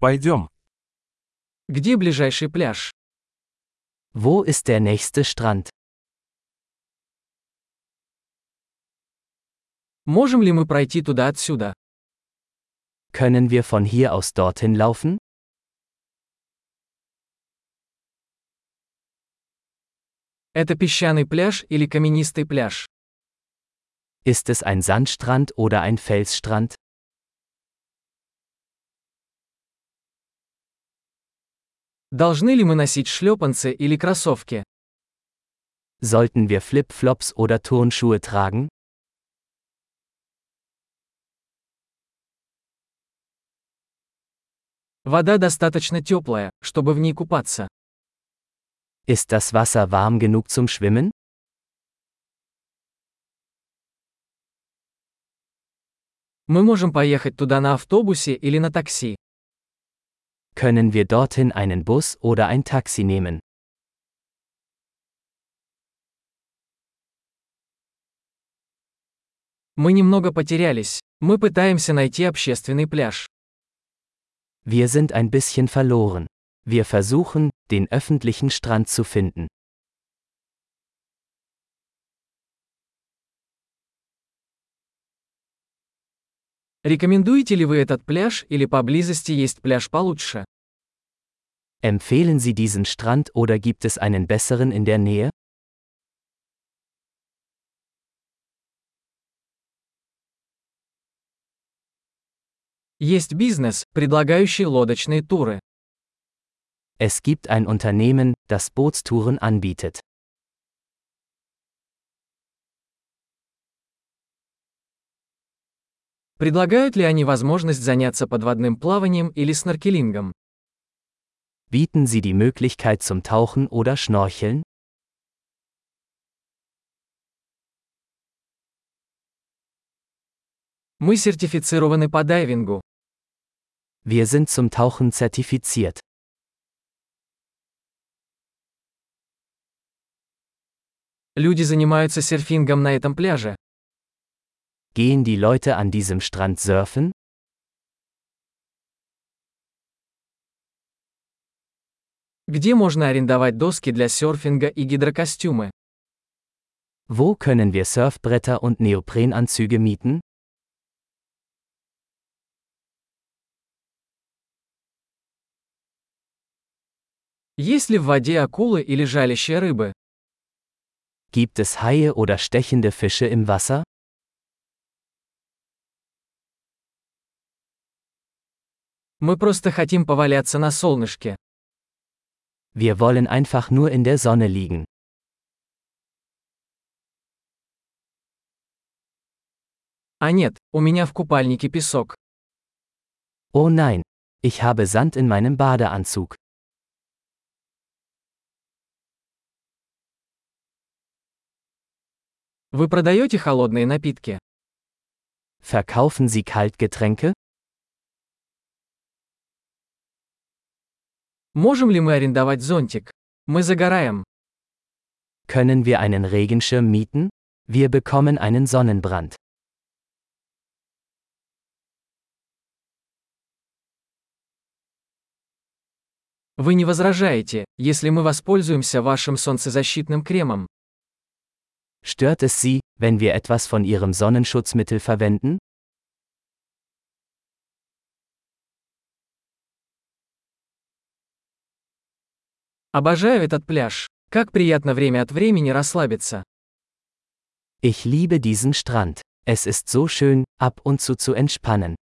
Пойдем. Где ближайший пляж? Wo ist der nächste Strand? Можем ли мы пройти туда отсюда? Können wir von hier aus dorthin laufen? Это песчаный пляж или каменистый пляж? Ist es ein Sandstrand oder ein Felsstrand? Должны ли мы носить шлепанцы или кроссовки? Sollten wir Flipflops oder Turnschuhe tragen? Вода достаточно теплая, чтобы в ней купаться. Ist das Wasser warm genug zum Schwimmen? Мы можем поехать туда на автобусе или на такси. Können wir dorthin einen Bus oder ein Taxi nehmen? Мы немного потерялись. Мы пытаемся найти общественный пляж. Wir sind ein bisschen verloren. Wir versuchen, den öffentlichen Strand zu finden. Рекомендуете ли вы этот пляж или поблизости есть пляж получше? Empfehlen Sie diesen Strand oder gibt es einen besseren in der Nähe? Есть бизнес, предлагающий лодочные туры. Es gibt ein Unternehmen, das Bootstouren anbietet. Предлагают ли они возможность заняться подводным плаванием или сноркелингом? Bieten Sie die Möglichkeit zum Tauchen oder Schnorcheln? Мы сертифицированы по дайвингу. Wir sind zum Tauchen zertifiziert. Люди занимаются серфингом на этом пляже. Gehen die Leute an diesem Strand surfen? Где можно арендовать доски для серфинга и гидрокостюмы? Wo können wir Surfbretter und Neoprenanzüge mieten? Есть ли в воде акулы или жалящие рыбы? Gibt es Haie oder stechende Fische im Wasser? Мы просто хотим поваляться на солнышке. Wir wollen einfach nur in der Sonne liegen. А нет, у меня в купальнике песок. Oh nein, ich habe Sand in meinem Badeanzug. Вы продаете холодные напитки? Verkaufen Sie Kaltgetränke? Можем ли мы арендовать зонтик? Мы загораем. Können wir einen Regenschirm mieten? Wir bekommen einen Sonnenbrand. Вы не возражаете, если мы воспользуемся вашим солнцезащитным кремом? Stört es Sie, wenn wir etwas von Ihrem Sonnenschutzmittel verwenden? Обожаю этот пляж. Как приятно время от времени расслабиться. Ich liebe diesen Strand. Es ist so schön, ab und zu zu entspannen.